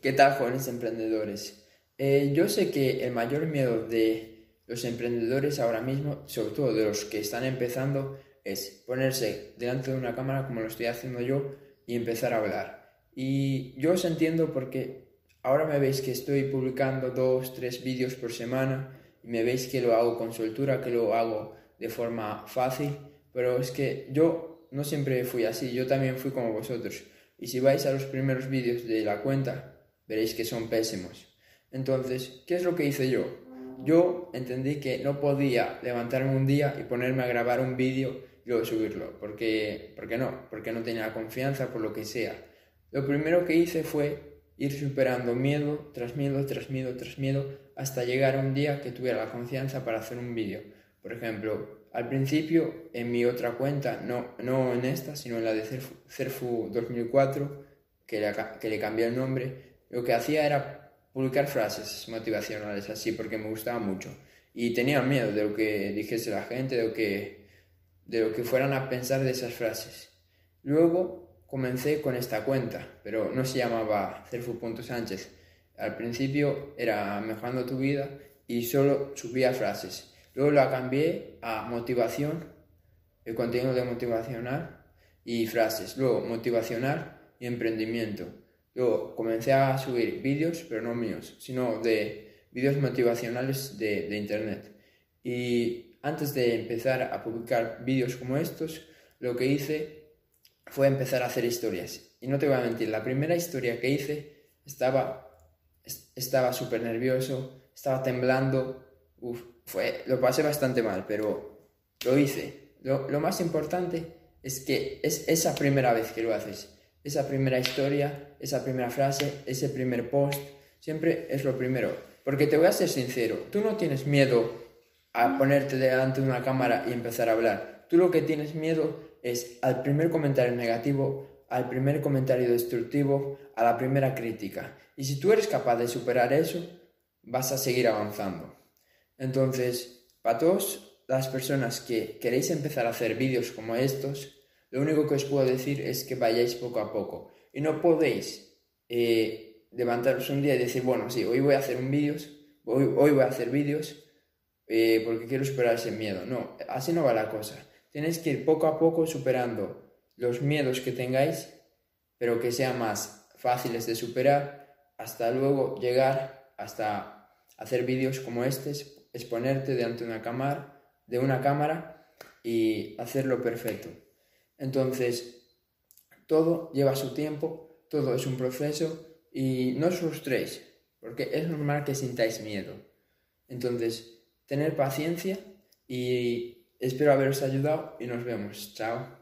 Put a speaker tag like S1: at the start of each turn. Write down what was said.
S1: ¿Qué tal, jóvenes emprendedores? Eh, yo sé que el mayor miedo de los emprendedores ahora mismo, sobre todo de los que están empezando, es ponerse delante de una cámara como lo estoy haciendo yo y empezar a hablar. Y yo os entiendo porque ahora me veis que estoy publicando dos, tres vídeos por semana y me veis que lo hago con soltura, que lo hago de forma fácil, pero es que yo no siempre fui así, yo también fui como vosotros. Y si vais a los primeros vídeos de la cuenta, veréis que son pésimos. Entonces, ¿qué es lo que hice yo? Yo entendí que no podía levantarme un día y ponerme a grabar un vídeo y luego subirlo, porque, porque no, porque no tenía confianza por lo que sea. Lo primero que hice fue ir superando miedo tras miedo, tras miedo, tras miedo, hasta llegar a un día que tuviera la confianza para hacer un vídeo. Por ejemplo, al principio en mi otra cuenta, no, no en esta, sino en la de Cerfu, 2004, que le, que le cambié el nombre, lo que hacía era publicar frases motivacionales así porque me gustaba mucho y tenía miedo de lo que dijese la gente, de lo que, de lo que fueran a pensar de esas frases. Luego comencé con esta cuenta, pero no se llamaba cerfu.sánchez. Al principio era mejorando tu vida y solo subía frases. Luego la cambié a motivación, el contenido de motivacional y frases. Luego motivacional y emprendimiento. Yo comencé a subir vídeos, pero no míos, sino de vídeos motivacionales de, de internet. Y antes de empezar a publicar vídeos como estos, lo que hice fue empezar a hacer historias. Y no te voy a mentir, la primera historia que hice estaba estaba súper nervioso, estaba temblando, fue, lo pasé bastante mal, pero lo hice. Lo, lo más importante es que es esa primera vez que lo haces esa primera historia, esa primera frase, ese primer post, siempre es lo primero. Porque te voy a ser sincero, tú no tienes miedo a ponerte delante de una cámara y empezar a hablar. Tú lo que tienes miedo es al primer comentario negativo, al primer comentario destructivo, a la primera crítica. Y si tú eres capaz de superar eso, vas a seguir avanzando. Entonces, para todas las personas que queréis empezar a hacer vídeos como estos, lo único que os puedo decir es que vayáis poco a poco. Y no podéis eh, levantaros un día y decir, bueno, sí, hoy voy a hacer un vídeos, hoy, hoy voy a hacer vídeos eh, porque quiero superar ese miedo. No, así no va la cosa. Tenéis que ir poco a poco superando los miedos que tengáis, pero que sean más fáciles de superar, hasta luego llegar hasta hacer vídeos como este, exponerte delante de una cámara, de una cámara y hacerlo perfecto. Entonces, todo lleva su tiempo, todo es un proceso y no os frustréis, porque es normal que sintáis miedo. Entonces, tener paciencia y espero haberos ayudado y nos vemos. Chao.